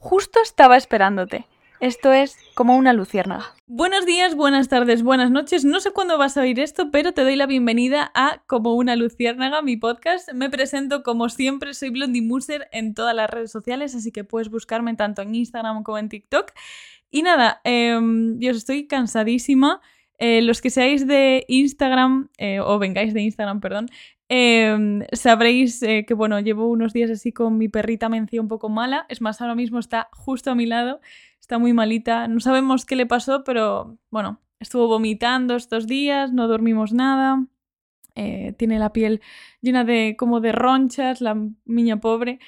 justo estaba esperándote. Esto es como una luciérnaga. Buenos días, buenas tardes, buenas noches. No sé cuándo vas a oír esto, pero te doy la bienvenida a Como una luciérnaga, mi podcast. Me presento como siempre, soy Blondie Muser en todas las redes sociales, así que puedes buscarme tanto en Instagram como en TikTok. Y nada, em, yo estoy cansadísima. Eh, los que seáis de Instagram, eh, o vengáis de Instagram, perdón, em, sabréis eh, que, bueno, llevo unos días así con mi perrita Mencía un poco mala. Es más, ahora mismo está justo a mi lado, está muy malita. No sabemos qué le pasó, pero bueno, estuvo vomitando estos días, no dormimos nada. tiene la piel llena de como de ronchas, la niña pobre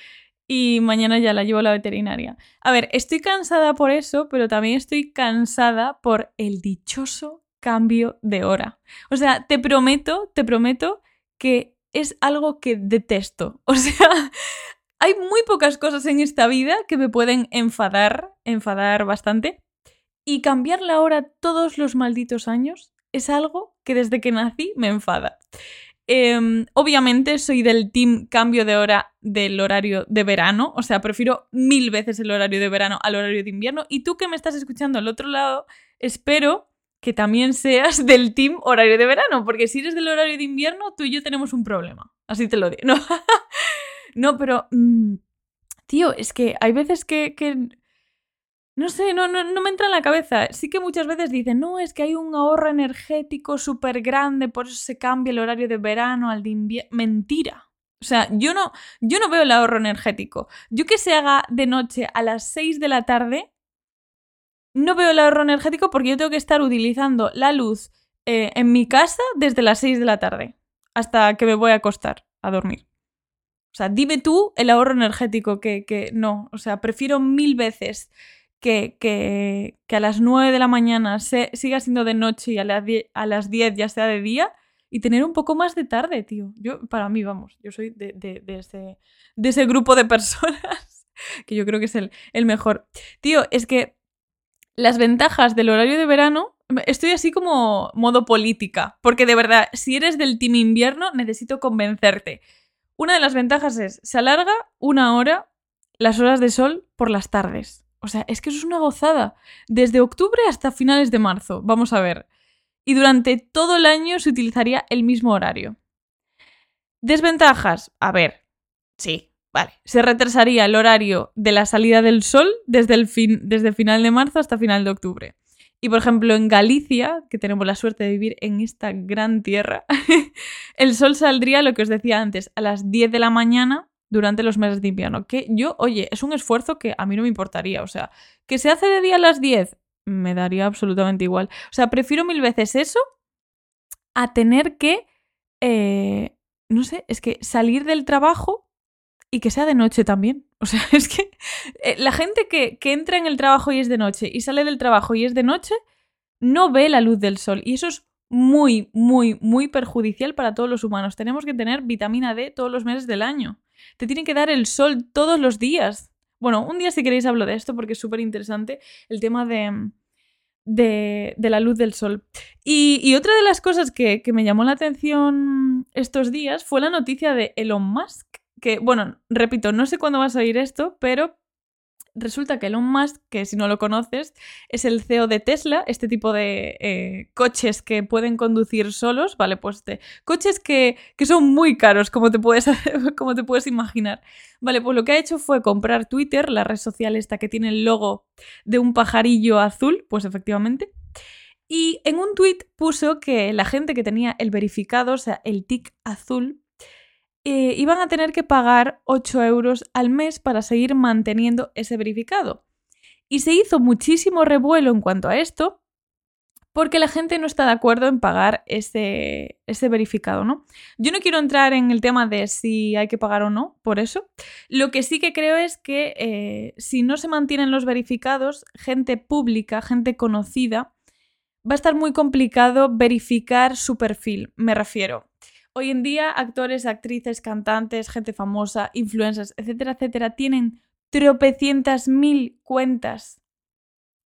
y mañana ya la llevo a la veterinaria. A ver, estoy cansada por eso, pero también estoy cansada por el dichoso cambio de hora. O sea, te prometo, te prometo que es algo que detesto. O sea, hay muy pocas cosas en esta vida que me pueden enfadar, enfadar bastante. Y cambiar la hora todos los malditos años es algo que desde que nací me enfada. Em, obviamente soy del team cambio de hora del horario de verano, o sea, prefiero mil veces el horario de verano al horario de invierno. Y tú que me estás escuchando al otro lado, espero que también seas del team horario de verano, porque si eres del horario de invierno, tú y yo tenemos un problema. Así te lo digo. No, no pero... Mm, tío, es que hay veces que, no sé, no, no, no, me entra en la cabeza. Sí que muchas veces dicen, no, es que hay un ahorro energético súper grande, por eso se cambia el horario de verano al de invierno. Mentira. O sea, yo no, yo no veo el ahorro energético. Yo que se haga de noche a las 6 de la tarde, no veo el ahorro energético porque yo tengo que estar utilizando la luz eh, en mi casa desde las 6 de la tarde hasta que me voy a acostar a dormir. O sea, dime tú el ahorro energético que, que no. O sea, prefiero mil veces que, que, a las 9 de la mañana se, siga siendo de noche y a las, 10, a las 10 ya sea de día y tener un poco más de tarde, tío. Yo, para mí, vamos, yo soy de, de, de, ese, de ese grupo de personas que yo creo que es el, el mejor. Tío, es que las ventajas del horario de verano, estoy así como modo política, porque de verdad, si eres del team invierno, necesito convencerte. Una de las ventajas es, se alarga una hora las horas de sol por las tardes. O sea, es que eso es una gozada. Desde octubre hasta finales de marzo, vamos a ver. Y durante todo el año se utilizaría el mismo horario. Desventajas. A ver, sí, vale. Se retrasaría el horario de la salida del sol desde, el fin, desde final de marzo hasta final de octubre. Y por ejemplo, en Galicia, que tenemos la suerte de vivir en esta gran tierra, el sol saldría, lo que os decía antes, a las 10 de la mañana durante los meses de invierno. Que yo, oye, es un esfuerzo que a mí no me importaría. O sea, que se hace de día a las 10, me daría absolutamente igual. O sea, prefiero mil veces eso a tener que, eh, no sé, es que salir del trabajo y que sea de noche también. O sea, es que eh, la gente que, que entra en el trabajo y es de noche y sale del trabajo y es de noche, no ve la luz del sol. Y eso es muy, muy, muy perjudicial para todos los humanos. Tenemos que tener vitamina D todos los meses del año. Te tiene que dar el sol todos los días. Bueno, un día si queréis hablo de esto porque es súper interesante el tema de, de, de, la luz del sol. Y, y otra de las cosas que, que, me llamó la atención estos días fue la noticia de Elon Musk, que, bueno, repito, no sé cuándo vas a oír esto, pero Resulta que Elon Musk, que si no lo conoces, es el CEO de Tesla, este tipo de eh, coches que pueden conducir solos, ¿vale? Pues coches que, que son muy caros, como te, puedes, como te puedes imaginar. Vale, pues lo que ha hecho fue comprar Twitter, la red social esta que tiene el logo de un pajarillo azul, pues efectivamente. Y en un tweet puso que la gente que tenía el verificado, o sea, el tic azul, eh, iban a tener que pagar 8 euros al mes para seguir manteniendo ese verificado. Y se hizo muchísimo revuelo en cuanto a esto, porque la gente no está de acuerdo en pagar ese, ese, verificado, ¿no? Yo no quiero entrar en el tema de si hay que pagar o no, por eso. Lo que sí que creo es que eh, si no se mantienen los verificados, gente pública, gente conocida, va a estar muy complicado verificar su perfil, me refiero. Hoy en día, actores, actrices, cantantes, gente famosa, influencers, etcétera, etcétera, tienen tropecientas mil cuentas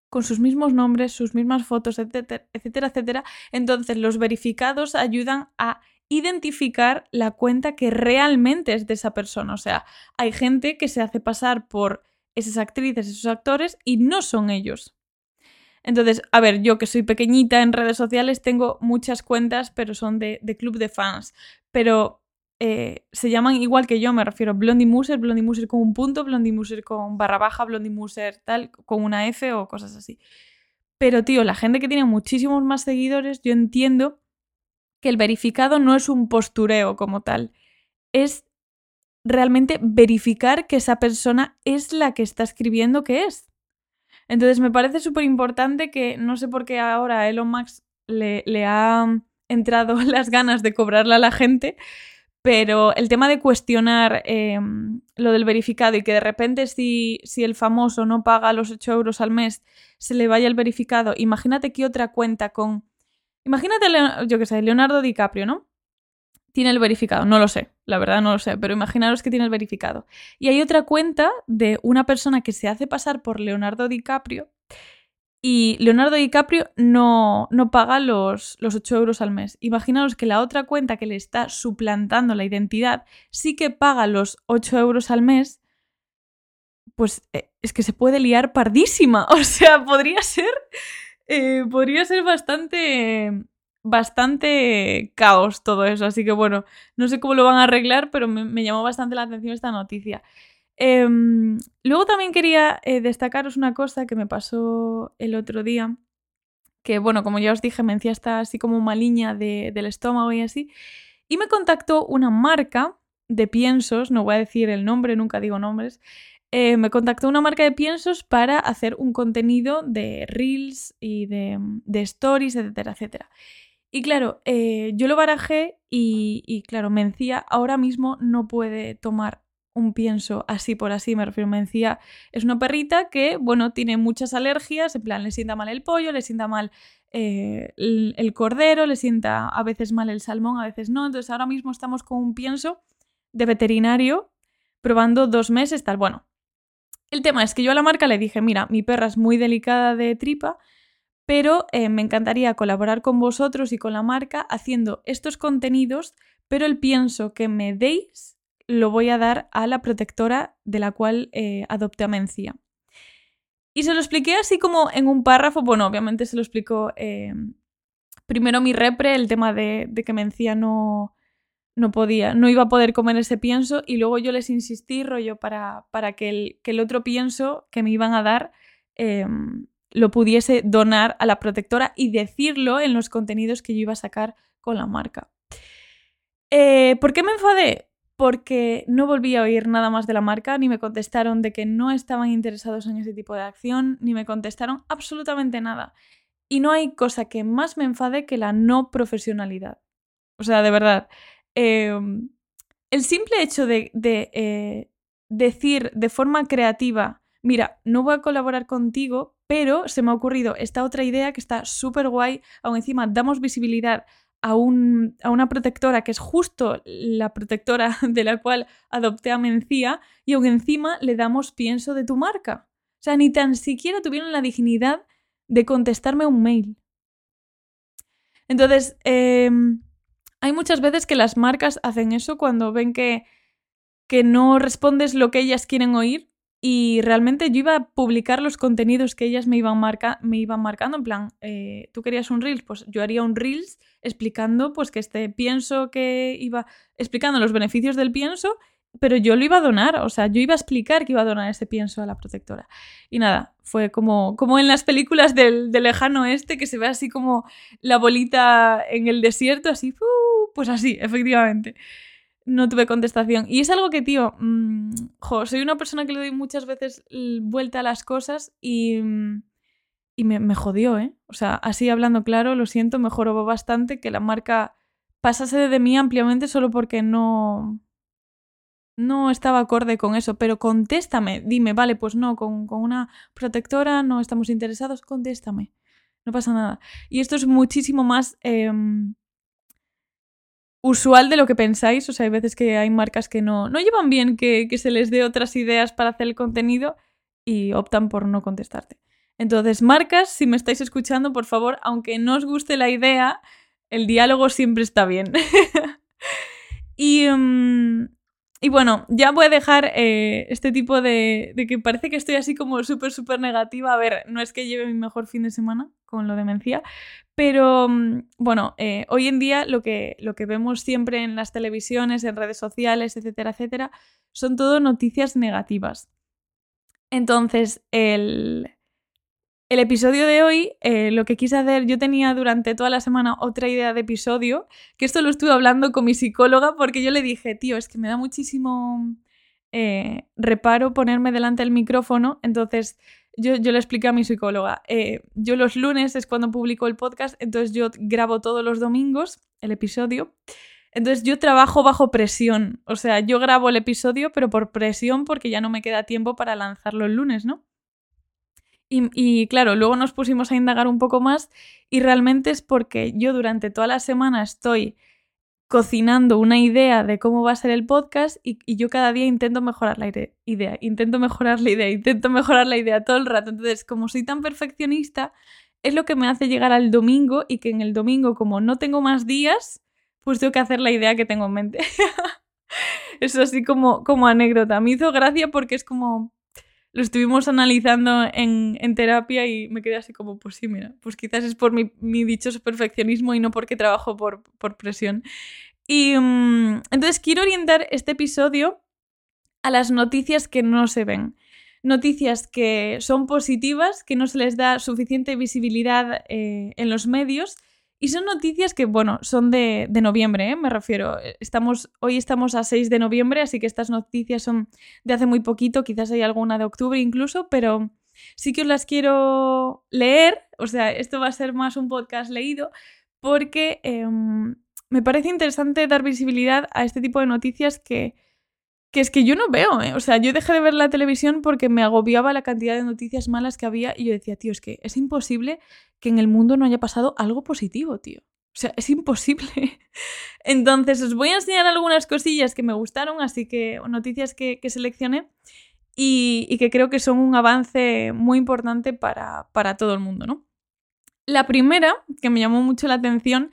con sus mismos nombres, sus mismas fotos, etcétera, etcétera, etcétera. Entonces, los verificados ayudan a identificar la cuenta que realmente es de esa persona. O sea, hay gente que se hace pasar por esas actrices, esos actores, y no son ellos. Entonces, a ver, yo que soy pequeñita en redes sociales tengo muchas cuentas, pero son de, club de fans. Pero eh, se llaman igual que yo, me refiero Blondie Muser, Blondie Muser con un punto, Blondie Muser con barra baja, Blondie Muser tal, con una F o cosas así. Pero, tío, la gente que tiene muchísimos más seguidores, yo entiendo que el verificado no es un postureo como tal, es realmente verificar que esa persona es la que está escribiendo que es. Entonces me parece súper importante que no sé por qué ahora a Elon Musk le, le ha entrado las ganas de cobrarle a la gente, pero el tema de cuestionar em, lo del verificado y que de repente si, si, el famoso no paga los 8 euros al mes, se le vaya el verificado, imagínate que otra cuenta con... Imagínate, yo qué sé, Leonardo DiCaprio, ¿no? Tiene el verificado. No lo sé, la verdad no lo sé, pero imaginaros que tiene el verificado. Y hay otra cuenta de una persona que se hace pasar por Leonardo DiCaprio y Leonardo DiCaprio no, no paga los, los 8 euros al mes. Imaginaros que la otra cuenta que le está suplantando la identidad sí que paga los 8 euros al mes. Pues eh, es que se puede liar pardísima. O sea, podría ser. Eh, podría ser bastante bastante caos todo eso. Así que bueno, no sé cómo lo van a arreglar, pero me, llamó bastante la atención esta noticia. Em, luego también quería eh, destacaros una cosa que me pasó el otro día. Que bueno, como ya os dije, me decía está así como maliña de, del estómago y así. Y me contactó una marca de piensos, no voy a decir el nombre, nunca digo nombres. Eh, me contactó una marca de piensos para hacer un contenido de reels y de stories, etcétera, etcétera. Y claro, eh, yo lo barajé y, claro, Mencía ahora mismo no puede tomar un pienso así por así, me refiero, Mencía es una perrita que, bueno, tiene muchas alergias, en plan, le sienta mal el pollo, le sienta mal eh, el, cordero, le sienta a veces mal el salmón, a veces no, entonces ahora mismo estamos con un pienso de veterinario probando dos meses, tal, bueno. El tema es que yo a la marca le dije, mira, mi perra es muy delicada de tripa, pero eh, me encantaría colaborar con vosotros y con la marca haciendo estos contenidos, pero el pienso que me deis lo voy a dar a la protectora de la cual eh, adopté a Mencía. Y se lo expliqué así como en un párrafo, bueno, obviamente se lo explicó eh, primero mi repre, el tema de, que Mencía no, no podía, no iba a poder comer ese pienso y luego yo les insistí, rollo, para, para que, el, que el otro pienso que me iban a dar em, lo pudiese donar a la protectora y decirlo en los contenidos que yo iba a sacar con la marca. Eh, ¿Por qué me enfadé? Porque no volví a oír nada más de la marca, ni me contestaron de que no estaban interesados en ese tipo de acción, ni me contestaron absolutamente nada. Y no hay cosa que más me enfade que la no profesionalidad. O sea, de verdad. Em, el simple hecho de, eh, decir de forma creativa, mira, no voy a colaborar contigo pero se me ha ocurrido esta otra idea que está súper guay. Aún encima damos visibilidad a, un, a, una protectora que es justo la protectora de la cual adopté a Mencía y aún encima le damos pienso de tu marca. O sea, ni tan siquiera tuvieron la dignidad de contestarme un mail. Entonces, em, hay muchas veces que las marcas hacen eso cuando ven que, que no respondes lo que ellas quieren oír y realmente yo iba a publicar los contenidos que ellas me iban, marca me iban marcando. En plan, eh, tú querías un Reels, pues yo haría un Reels explicando pues que este pienso que iba, explicando los beneficios del pienso, pero yo lo iba a donar, o sea, yo iba a explicar que iba a donar ese pienso a la protectora. Y nada, fue como, como en las películas del, lejano oeste, que se ve así como la bolita en el desierto, así, ¡uh! pues así, efectivamente no tuve contestación. Y es algo que, tío, mm, soy una persona que le doy muchas veces vuelta a las cosas y, mm, y me, jodió, ¿eh? O sea, así hablando claro, lo siento, me jorobó bastante que la marca pasase de mí ampliamente solo porque no... No estaba acorde con eso, pero contéstame, dime, vale, pues no, con, una protectora no estamos interesados, contéstame, no pasa nada. Y esto es muchísimo más em, usual de lo que pensáis. O sea, hay veces que hay marcas que no, no llevan bien que, se les dé otras ideas para hacer el contenido y optan por no contestarte. Entonces, marcas, si me estáis escuchando, por favor, aunque no os guste la idea, el diálogo siempre está bien. y, mm, y bueno, ya voy a dejar eh, este tipo de, de, que parece que estoy así como súper, súper negativa. A ver, no es que lleve mi mejor fin de semana con lo demencia, pero mm, bueno, eh, hoy en día lo que, lo que vemos siempre en las televisiones, en redes sociales, etcétera, etcétera, son todo noticias negativas. Entonces, el, el episodio de hoy, eh, lo que quise hacer, yo tenía durante toda la semana otra idea de episodio, que esto lo estuve hablando con mi psicóloga porque yo le dije, tío, es que me da muchísimo eh, reparo ponerme delante del micrófono, entonces yo, le expliqué a mi psicóloga, eh, yo los lunes es cuando publico el podcast, entonces yo grabo todos los domingos el episodio. Entonces yo trabajo bajo presión, o sea, yo grabo el episodio, pero por presión porque ya no me queda tiempo para lanzarlo el lunes, ¿no? Y, claro, luego nos pusimos a indagar un poco más y realmente es porque yo durante toda la semana estoy cocinando una idea de cómo va a ser el podcast y, yo cada día intento mejorar la idea, intento mejorar la idea, intento mejorar la idea todo el rato. Entonces, como soy tan perfeccionista, es lo que me hace llegar al domingo y que en el domingo, como no tengo más días, pues tengo que hacer la idea que tengo en mente. Eso así como, como anécdota. Me hizo gracia porque es como, lo estuvimos analizando en, terapia y me quedé así como, pues sí, mira, pues quizás es por mi, dichoso perfeccionismo y no porque trabajo por, presión. Y mm, entonces quiero orientar este episodio a las noticias que no se ven. Noticias que son positivas, que no se les da suficiente visibilidad eh, en los medios y son noticias que, bueno, son de, noviembre, ¿eh? me refiero. Estamos, hoy estamos a 6 de noviembre, así que estas noticias son de hace muy poquito, quizás hay alguna de octubre incluso, pero sí que os las quiero leer. O sea, esto va a ser más un podcast leído, porque em, me parece interesante dar visibilidad a este tipo de noticias que, que es que yo no veo, ¿eh? O sea, yo dejé de ver la televisión porque me agobiaba la cantidad de noticias malas que había y yo decía, tío, es que es imposible que en el mundo no haya pasado algo positivo, tío. O sea, es imposible. Entonces, os voy a enseñar algunas cosillas que me gustaron, así que noticias que, seleccioné y, y, que creo que son un avance muy importante para, para todo el mundo, ¿no? La primera, que me llamó mucho la atención,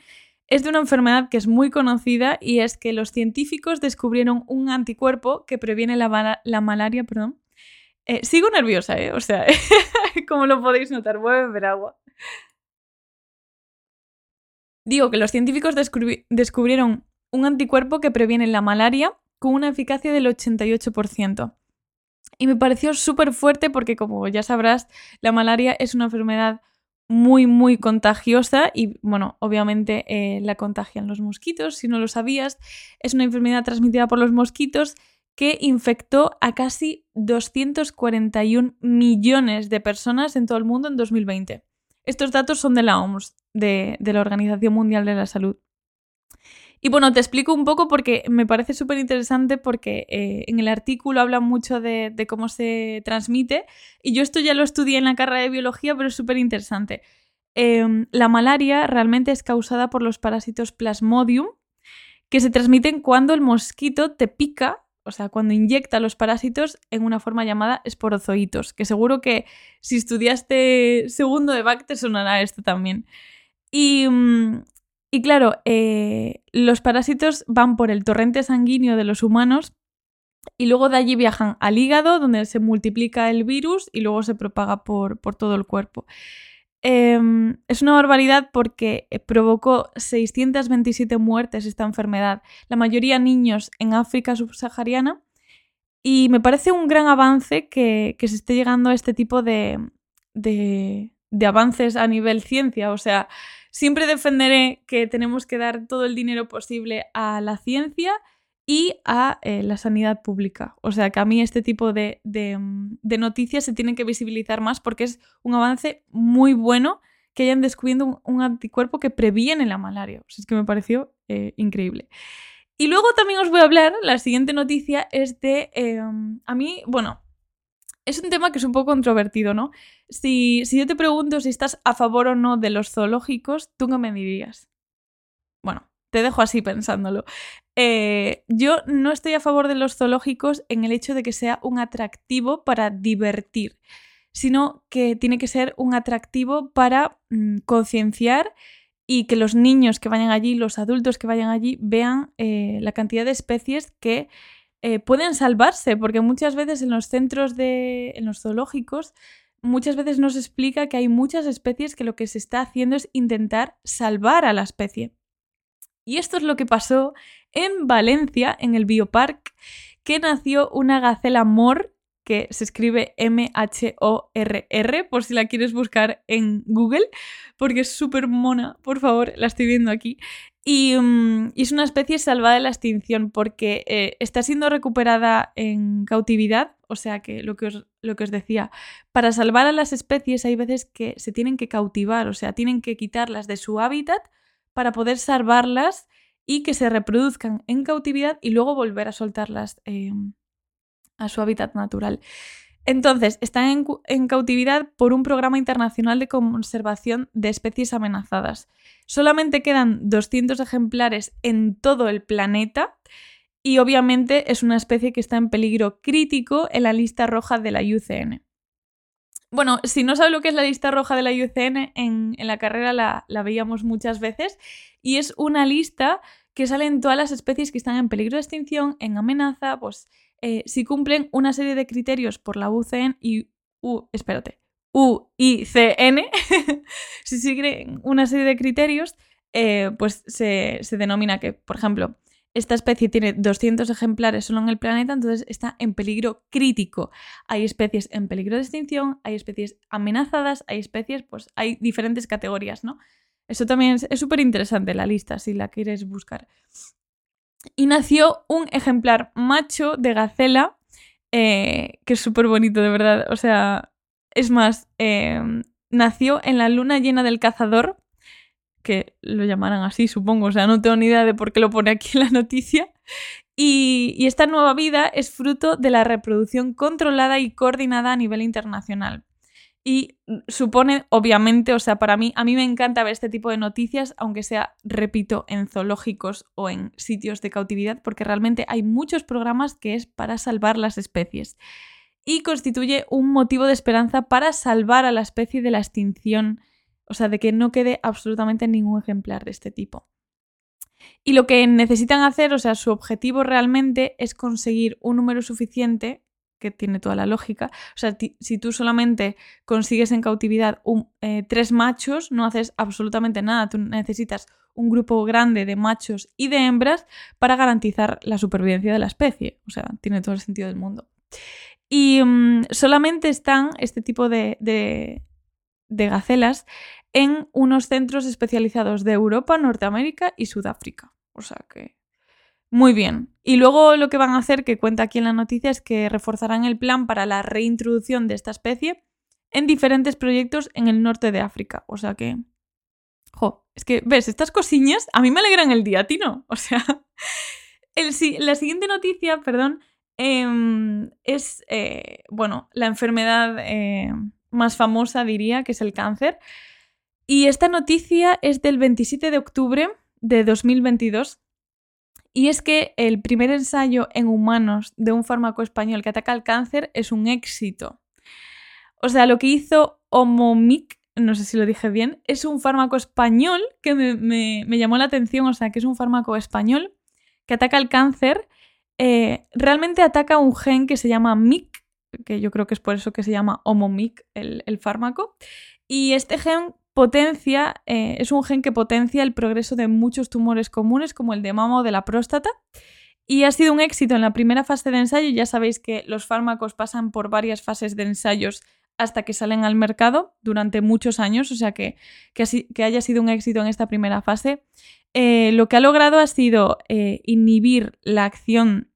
es de una enfermedad que es muy conocida y es que los científicos descubrieron un anticuerpo que previene la, la malaria. Perdón. Eh, sigo nerviosa, ¿eh? O sea, como lo podéis notar, voy a beber agua. Digo que los científicos descubrieron un anticuerpo que previene la malaria con una eficacia del 88%. Y me pareció súper fuerte porque, como ya sabrás, la malaria es una enfermedad muy, muy contagiosa y, bueno, obviamente eh, la contagian los mosquitos, si no lo sabías, es una enfermedad transmitida por los mosquitos que infectó a casi 241 millones de personas en todo el mundo en 2020. Estos datos son de la OMS, de, de la Organización Mundial de la Salud. Y bueno, te explico un poco porque me parece súper interesante porque eh, en el artículo habla mucho de, cómo se transmite y yo esto ya lo estudié en la carrera de biología, pero es súper interesante. Em, la malaria realmente es causada por los parásitos Plasmodium que se transmiten cuando el mosquito te pica, o sea, cuando inyecta los parásitos en una forma llamada esporozoitos, que seguro que si estudiaste segundo de BAC te sonará esto también. Y, mm, y claro, eh, los parásitos van por el torrente sanguíneo de los humanos y luego de allí viajan al hígado, donde se multiplica el virus y luego se propaga por, todo el cuerpo. Em, es una barbaridad porque eh, provocó 627 muertes esta enfermedad, la mayoría niños en África subsahariana, y me parece un gran avance que, se esté llegando a este tipo de, de, de avances a nivel ciencia. O sea, Siempre defenderé que tenemos que dar todo el dinero posible a la ciencia y a eh, la sanidad pública. O sea que a mí este tipo de, noticias se tienen que visibilizar más porque es un avance muy bueno que hayan descubierto un, anticuerpo que previene la malaria. O es que me pareció eh, increíble. Y luego también os voy a hablar, la siguiente noticia es de, em, a mí, bueno, es un tema que es un poco controvertido, ¿no? Si, yo te pregunto si estás a favor o no de los zoológicos, ¿tú qué me dirías? Bueno, te dejo así pensándolo. Eh, yo no estoy a favor de los zoológicos en el hecho de que sea un atractivo para divertir, sino que tiene que ser un atractivo para mm, concienciar y que los niños que vayan allí, los adultos que vayan allí, vean eh, la cantidad de especies que eh, pueden salvarse, porque muchas veces en los centros de. en los zoológicos, muchas veces nos explica que hay muchas especies que lo que se está haciendo es intentar salvar a la especie. Y esto es lo que pasó en Valencia, en el Biopark, que nació una gacela mor que se escribe M-H-O-R-R, por si la quieres buscar en Google, porque es súper mona, por favor, la estoy viendo aquí. Y, mm, es una especie salvada de la extinción porque eh, está siendo recuperada en cautividad, o sea que lo que, os, lo que os decía, para salvar a las especies hay veces que se tienen que cautivar, o sea, tienen que quitarlas de su hábitat para poder salvarlas y que se reproduzcan en cautividad y luego volver a soltarlas em, a su hábitat natural. Entonces, están en, cautividad por un programa internacional de conservación de especies amenazadas. Solamente quedan 200 ejemplares en todo el planeta y obviamente es una especie que está en peligro crítico en la lista roja de la IUCN. Bueno, si no sabes lo que es la lista roja de la IUCN, en, la carrera la, la veíamos muchas veces y es una lista que salen todas las especies que están en peligro de extinción, en amenaza, pues eh, si cumplen una serie de criterios por la UCN y U, espérate, UICN, si siguen una serie de criterios, eh, pues se, se, denomina que, por ejemplo, esta especie tiene 200 ejemplares solo en el planeta, entonces está en peligro crítico. Hay especies en peligro de extinción, hay especies amenazadas, hay especies, pues hay diferentes categorías, ¿no? Eso también es súper interesante la lista, si la quieres buscar y nació un ejemplar macho de gacela, eh, que es súper bonito, de verdad. O sea, es más, em, nació en la luna llena del cazador, que lo llamarán así, supongo, o sea, no tengo ni idea de por qué lo pone aquí en la noticia. y esta nueva vida es fruto de la reproducción controlada y coordinada a nivel internacional. Y supone, obviamente, o sea, para mí, a mí me encanta ver este tipo de noticias, aunque sea, repito, en zoológicos o en sitios de cautividad, porque realmente hay muchos programas que es para salvar las especies. Y constituye un motivo de esperanza para salvar a la especie de la extinción, o sea, de que no quede absolutamente ningún ejemplar de este tipo. Y lo que necesitan hacer, o sea, su objetivo realmente es conseguir un número suficiente que tiene toda la lógica. O sea, si tú solamente consigues en cautividad eh, tres machos, no haces absolutamente nada. Tú necesitas un grupo grande de machos y de hembras para garantizar la supervivencia de la especie. O sea, tiene todo el sentido del mundo. Y mm, solamente están este tipo de, de, de gacelas en unos centros especializados de Europa, Norteamérica y Sudáfrica. O sea que muy bien. Y luego lo que van a hacer, que cuenta aquí en la noticia, es que reforzarán el plan para la reintroducción de esta especie en diferentes proyectos en el norte de África. O sea que... Jo, es que, ves, estas cosillas a mí me alegran el día, Tino. O sea, el, la siguiente noticia, perdón, em, es, eh, bueno, la enfermedad eh, más famosa, diría, que es el cáncer. Y esta noticia es del 27 de octubre de 2022 y es que el primer ensayo en humanos de un fármaco español que ataca el cáncer es un éxito. O sea, lo que hizo Homomic, no sé si lo dije bien, es un fármaco español que me, llamó la atención, o sea, que es un fármaco español que ataca el cáncer. Eh, realmente ataca un gen que se llama MIC, que yo creo que es por eso que se llama Homomic el, el fármaco. Y este gen potencia, eh, es un gen que potencia el progreso de muchos tumores comunes como el de mama o de la próstata. Y ha sido un éxito en la primera fase de ensayo. Ya sabéis que los fármacos pasan por varias fases de ensayos hasta que salen al mercado durante muchos años, o sea que, que, haya sido un éxito en esta primera fase. Eh, lo que ha logrado ha sido eh, inhibir la acción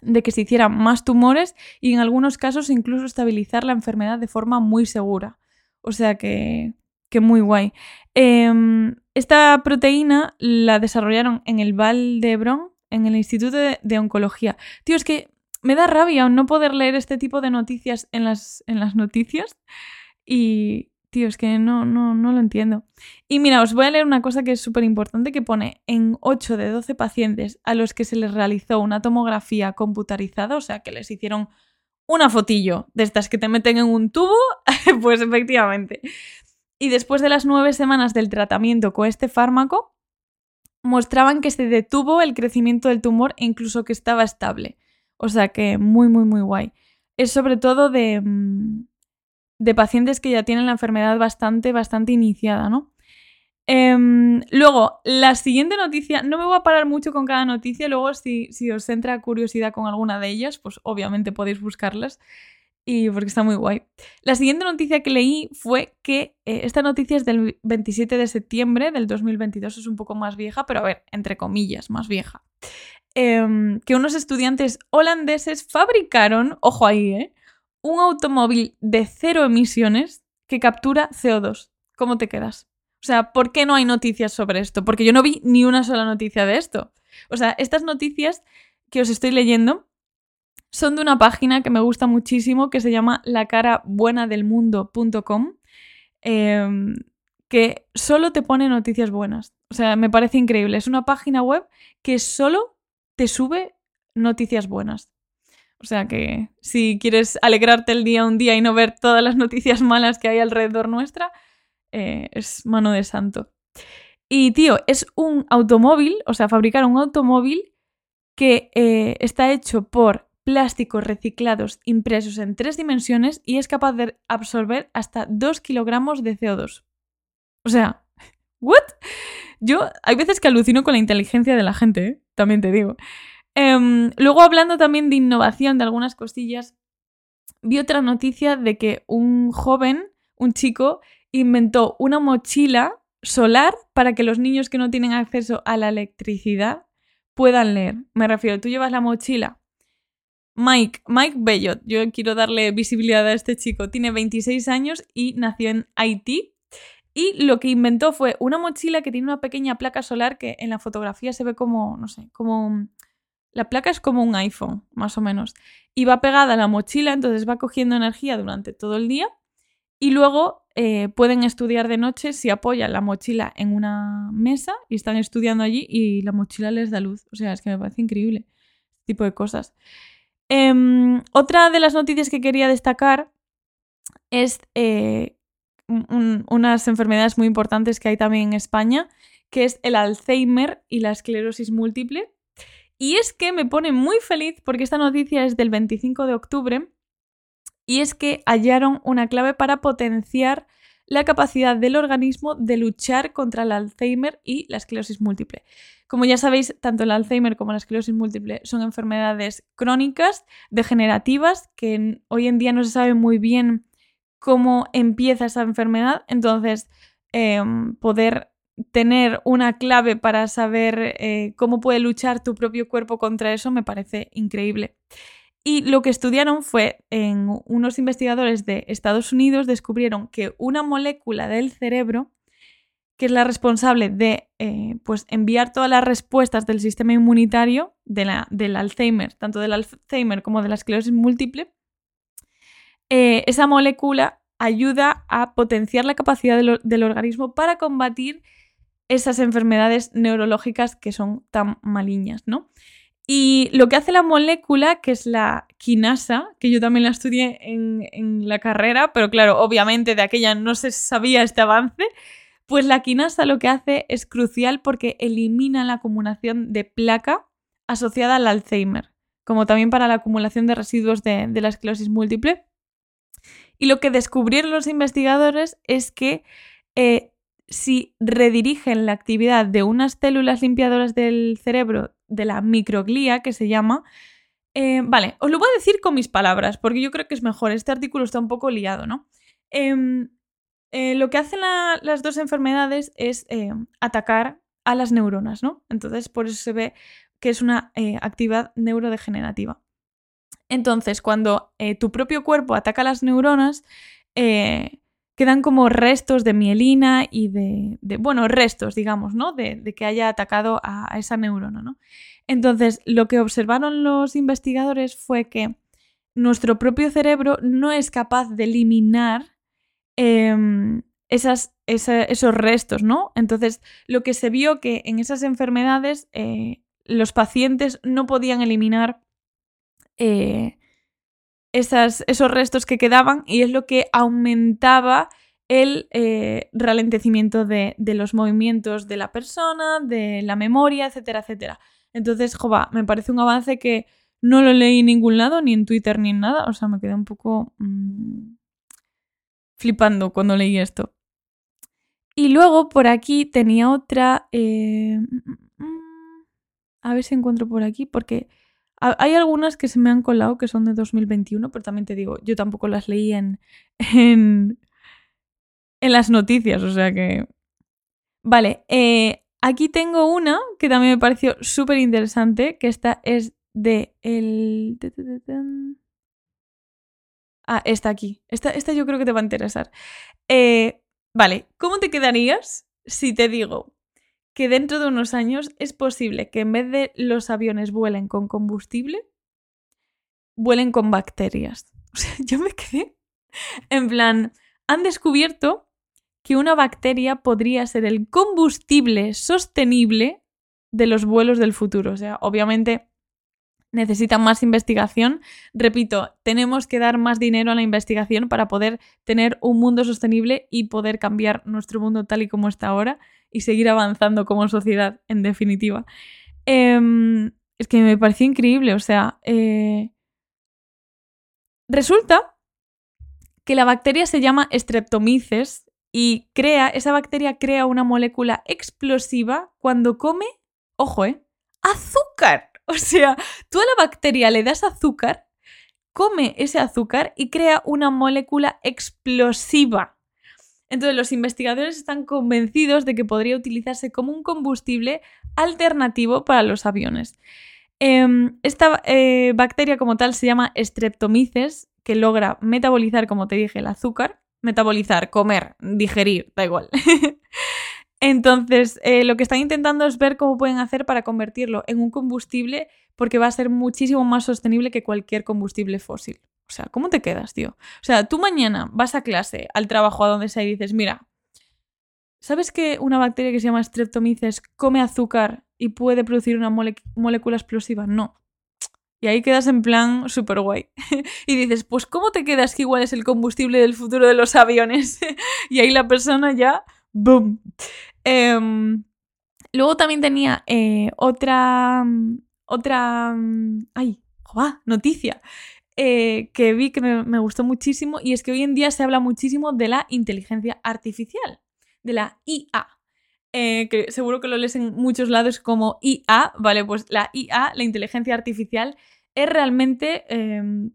de que se hicieran más tumores y en algunos casos incluso estabilizar la enfermedad de forma muy segura. O sea que, que muy guay. Em, esta proteína la desarrollaron en el Val de Hebron, en el Instituto de, Oncología. Tío, es que me da rabia no poder leer este tipo de noticias en las, en las noticias. Y, tío, es que no, no, no lo entiendo. Y mira, os voy a leer una cosa que es súper importante que pone en 8 de 12 pacientes a los que se les realizó una tomografía computarizada, o sea, que les hicieron una fotillo de estas que te meten en un tubo, pues efectivamente, y después de las nueve semanas del tratamiento con este fármaco, mostraban que se detuvo el crecimiento del tumor e incluso que estaba estable. O sea que muy, muy, muy guay. Es sobre todo de, mm, de pacientes que ya tienen la enfermedad bastante, bastante iniciada, ¿no? Em, luego, la siguiente noticia, no me voy a parar mucho con cada noticia, luego si, si os entra curiosidad con alguna de ellas, pues obviamente podéis buscarlas y porque está muy guay. La siguiente noticia que leí fue que eh, esta noticia es del 27 de septiembre del 2022, es un poco más vieja, pero a ver, entre comillas, más vieja. Em, que unos estudiantes holandeses fabricaron, ojo ahí, ¿eh? un automóvil de cero emisiones que captura CO2. ¿Cómo te quedas? O sea, ¿por qué no hay noticias sobre esto? Porque yo no vi ni una sola noticia de esto. O sea, estas noticias que os estoy leyendo son de una página que me gusta muchísimo que se llama lacarabuenadelmundo.com, eh, que solo te pone noticias buenas. O sea, me parece increíble. Es una página web que solo te sube noticias buenas. O sea que si quieres alegrarte el día un día y no ver todas las noticias malas que hay alrededor nuestra, eh, es mano de santo. Y tío, es un automóvil, o sea, fabricar un automóvil que eh, está hecho por plásticos reciclados impresos en tres dimensiones y es capaz de absorber hasta 2 kilogramos de CO2. O sea, ¿what? Yo hay veces que alucino con la inteligencia de la gente, ¿eh? también te digo. Em, luego hablando también de innovación, de algunas costillas, vi otra noticia de que un joven, un chico, inventó una mochila solar para que los niños que no tienen acceso a la electricidad puedan leer. Me refiero, tú llevas la mochila Mike, Mike Bellot, yo quiero darle visibilidad a este chico, tiene 26 años y nació en Haití. Y lo que inventó fue una mochila que tiene una pequeña placa solar que en la fotografía se ve como, no sé, como... La placa es como un iPhone, más o menos. Y va pegada a la mochila, entonces va cogiendo energía durante todo el día. Y luego eh, pueden estudiar de noche si apoyan la mochila en una mesa y están estudiando allí y la mochila les da luz. O sea, es que me parece increíble este tipo de cosas. Em, otra de las noticias que quería destacar es eh, unas enfermedades muy importantes que hay también en España, que es el Alzheimer y la esclerosis múltiple. Y es que me pone muy feliz porque esta noticia es del 25 de octubre y es que hallaron una clave para potenciar la capacidad del organismo de luchar contra el Alzheimer y la esclerosis múltiple. Como ya sabéis, tanto el Alzheimer como la esclerosis múltiple son enfermedades crónicas, degenerativas, que hoy en día no se sabe muy bien cómo empieza esa enfermedad. Entonces, em, poder tener una clave para saber eh, cómo puede luchar tu propio cuerpo contra eso me parece increíble. Y lo que estudiaron fue, en unos investigadores de Estados Unidos descubrieron que una molécula del cerebro que es la responsable de eh, pues enviar todas las respuestas del sistema inmunitario de la, del Alzheimer, tanto del Alzheimer como de la esclerosis múltiple, eh, esa molécula ayuda a potenciar la capacidad del organismo para combatir esas enfermedades neurológicas que son tan malignas, ¿no? Y lo que hace la molécula, que es la quinasa, que yo también la estudié en, la carrera, pero claro, obviamente de aquella no se sabía este avance, pues la quinasa lo que hace es crucial porque elimina la acumulación de placa asociada al Alzheimer, como también para la acumulación de residuos de, la esclerosis múltiple. Y lo que descubrieron los investigadores es que eh, si redirigen la actividad de unas células limpiadoras del cerebro, de la microglía que se llama, eh, vale, os lo voy a decir con mis palabras, porque yo creo que es mejor. Este artículo está un poco liado, ¿no? Em, eh, lo que hacen las dos enfermedades es eh, atacar a las neuronas, ¿no? Entonces, por eso se ve que es una eh, actividad neurodegenerativa. Entonces, cuando tu propio cuerpo ataca las neuronas, quedan como restos de mielina y de, bueno, restos, digamos, ¿no? De, que haya atacado a, a esa neurona, ¿no? Entonces, lo que observaron los investigadores fue que nuestro propio cerebro no es capaz de eliminar esas, esos restos, ¿no? Entonces, lo que se vio que en esas enfermedades eh, los pacientes no podían eliminar eh, esos restos que quedaban y es lo que aumentaba el eh, ralentecimiento de, los movimientos de la persona, de la memoria, etcétera, etcétera. Entonces, jova, me parece un avance que no lo leí en ningún lado, ni en Twitter, ni en nada. O sea, me quedé un poco mmm, flipando cuando leí esto. Y luego por aquí tenía otra... Eh, a ver si encuentro por aquí, porque hay algunas que se me han colado que son de 2021, pero también te digo, yo tampoco las leí en, en, en las noticias, o sea que... Vale, eh, aquí tengo una que también me pareció súper interesante, que esta es de el... Ah, esta aquí. Esta, esta yo creo que te va a interesar. Eh, vale, ¿cómo te quedarías si te digo que dentro de unos años es posible que en vez de los aviones vuelen con combustible, vuelen con bacterias. O sea, yo me quedé en plan, han descubierto que una bacteria podría ser el combustible sostenible de los vuelos del futuro. O sea, obviamente necesitan más investigación. Repito, tenemos que dar más dinero a la investigación para poder tener un mundo sostenible y poder cambiar nuestro mundo tal y como está ahora y seguir avanzando como sociedad, en definitiva. Em, es que me pareció increíble, o sea, eh, resulta que la bacteria se llama Streptomyces y crea, esa bacteria crea una molécula explosiva cuando come, ojo, eh, azúcar. O sea, tú a la bacteria le das azúcar, come ese azúcar y crea una molécula explosiva. Entonces los investigadores están convencidos de que podría utilizarse como un combustible alternativo para los aviones. Em, esta eh, bacteria como tal se llama Streptomyces, que logra metabolizar, como te dije, el azúcar. Metabolizar, comer, digerir, da igual. Entonces, eh, lo que están intentando es ver cómo pueden hacer para convertirlo en un combustible porque va a ser muchísimo más sostenible que cualquier combustible fósil. O sea, ¿cómo te quedas, tío? O sea, tú mañana vas a clase, al trabajo, a donde sea, y dices, mira, ¿sabes que una bacteria que se llama Streptomyces come azúcar y puede producir una molécula explosiva? No. Y ahí quedas en plan súper guay. y dices, pues ¿cómo te quedas que igual es el combustible del futuro de los aviones? y ahí la persona ya, ¡boom! Em, luego también tenía eh, otra, otra, ay, ¡joa! noticia. Eh, que vi que me, gustó muchísimo y es que hoy en día se habla muchísimo de la inteligencia artificial, de la IA. Eh, que seguro que lo lees en muchos lados como IA, ¿vale? Pues la IA, la inteligencia artificial, es realmente em,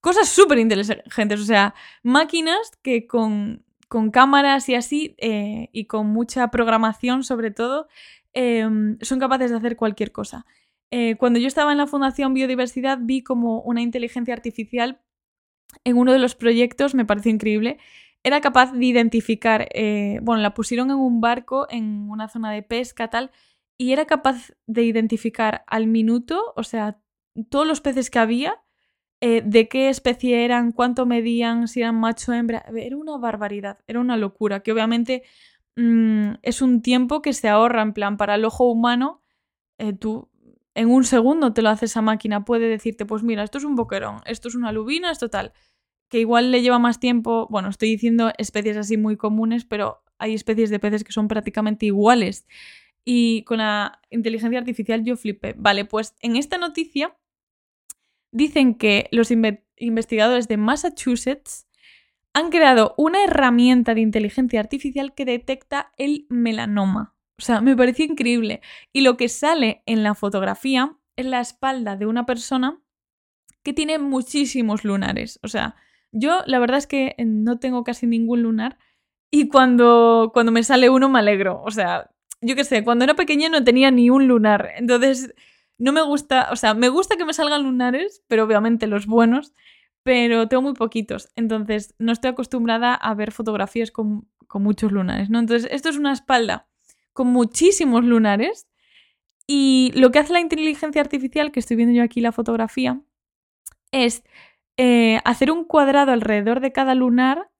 cosas súper inteligentes, o sea, máquinas que con, con cámaras y así, eh, y con mucha programación sobre todo, em, son capaces de hacer cualquier cosa. Eh, cuando yo estaba en la Fundación Biodiversidad vi como una inteligencia artificial en uno de los proyectos, me pareció increíble, era capaz de identificar, eh, bueno, la pusieron en un barco en una zona de pesca tal, y era capaz de identificar al minuto, o sea, todos los peces que había, eh, de qué especie eran, cuánto medían, si eran macho o hembra. Era una barbaridad, era una locura, que obviamente mm, es un tiempo que se ahorra en plan para el ojo humano. tú en un segundo te lo hace esa máquina. Puede decirte, pues mira, esto es un boquerón, esto es una lubina, esto tal. Que igual le lleva más tiempo. Bueno, estoy diciendo especies así muy comunes, pero hay especies de peces que son prácticamente iguales. Y con la inteligencia artificial yo flipé. Vale, pues en esta noticia dicen que los investigadores de Massachusetts han creado una herramienta de inteligencia artificial que detecta el melanoma. O sea, me pareció increíble. Y lo que sale en la fotografía es la espalda de una persona que tiene muchísimos lunares. O sea, yo la verdad es que no tengo casi ningún lunar y cuando, cuando me sale uno me alegro. O sea, yo qué sé, cuando era pequeña no tenía ni un lunar. Entonces, no me gusta, o sea, me gusta que me salgan lunares, pero obviamente los buenos, pero tengo muy poquitos. Entonces, no estoy acostumbrada a ver fotografías con, con muchos lunares, ¿no? Entonces, esto es una espalda con muchísimos lunares. Y lo que hace la inteligencia artificial, que estoy viendo yo aquí la fotografía, es eh, hacer un cuadrado alrededor de cada lunar,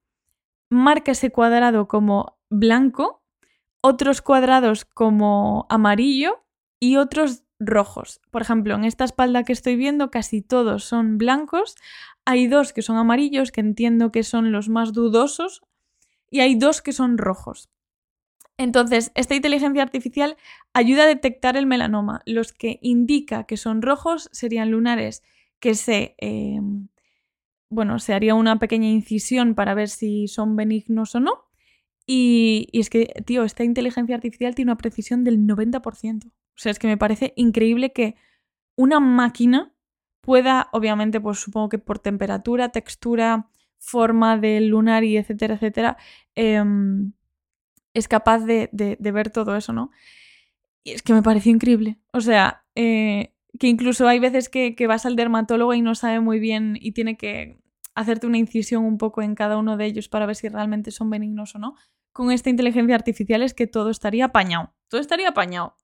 marca ese cuadrado como blanco, otros cuadrados como amarillo y otros rojos. Por ejemplo, en esta espalda que estoy viendo casi todos son blancos, hay dos que son amarillos, que entiendo que son los más dudosos, y hay dos que son rojos. Entonces, esta inteligencia artificial ayuda a detectar el melanoma. Los que indica que son rojos serían lunares que se, em, bueno, se haría una pequeña incisión para ver si son benignos o no. Y, es que, tío, esta inteligencia artificial tiene una precisión del 90%. O sea, es que me parece increíble que una máquina pueda, obviamente, pues supongo que por temperatura, textura, forma del lunar y etcétera, etcétera, eh, es capaz de, ver todo eso, ¿no? Y es que me pareció increíble. O sea, eh, que incluso hay veces que, vas al dermatólogo y no sabe muy bien y tiene que hacerte una incisión un poco en cada uno de ellos para ver si realmente son benignos o no. Con esta inteligencia artificial es que todo estaría apañado. Todo estaría apañado.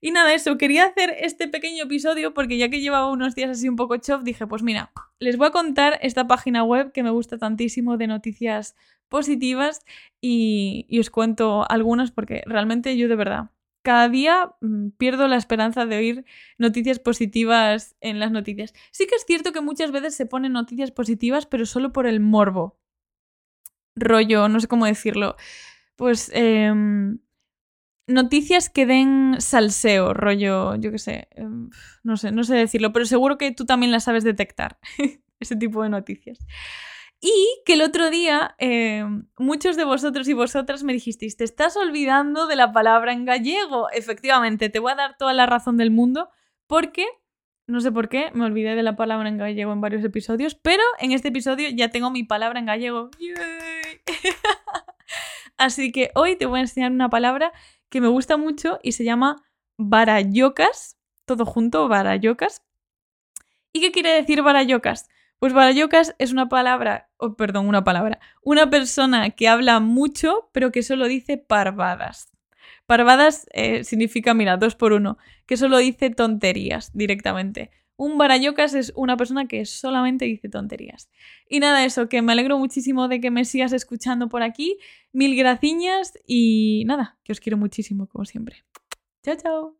Y nada, eso, quería hacer este pequeño episodio porque ya que llevaba unos días así un poco chof, dije, pues mira, les voy a contar esta página web que me gusta tantísimo de noticias positivas y, os cuento algunas porque realmente yo de verdad cada día mm, pierdo la esperanza de oír noticias positivas en las noticias. Sí que es cierto que muchas veces se ponen noticias positivas, pero solo por el morbo. Rollo, no sé cómo decirlo. Pues em, noticias que den salseo, rollo, yo qué sé, em, no sé, no sé decirlo, pero seguro que tú también las sabes detectar, ese tipo de noticias. Y que el otro día eh, muchos de vosotros y vosotras me dijisteis, te estás olvidando de la palabra en gallego. Efectivamente, te voy a dar toda la razón del mundo porque, no sé por qué, me olvidé de la palabra en gallego en varios episodios, pero en este episodio ya tengo mi palabra en gallego. Así que hoy te voy a enseñar una palabra que me gusta mucho y se llama barayocas, todo junto, barayocas. ¿Y qué quiere decir barayocas? Pues barayocas es una palabra, perdón, una palabra, una persona que habla mucho pero que solo dice parvadas. Parvadas eh, significa, mira, dos por uno, que solo dice tonterías directamente. Un barayocas es una persona que solamente dice tonterías. Y nada, eso, que me alegro muchísimo de que me sigas escuchando por aquí. Mil graciñas y nada, que os quiero muchísimo como siempre. Chao, chao.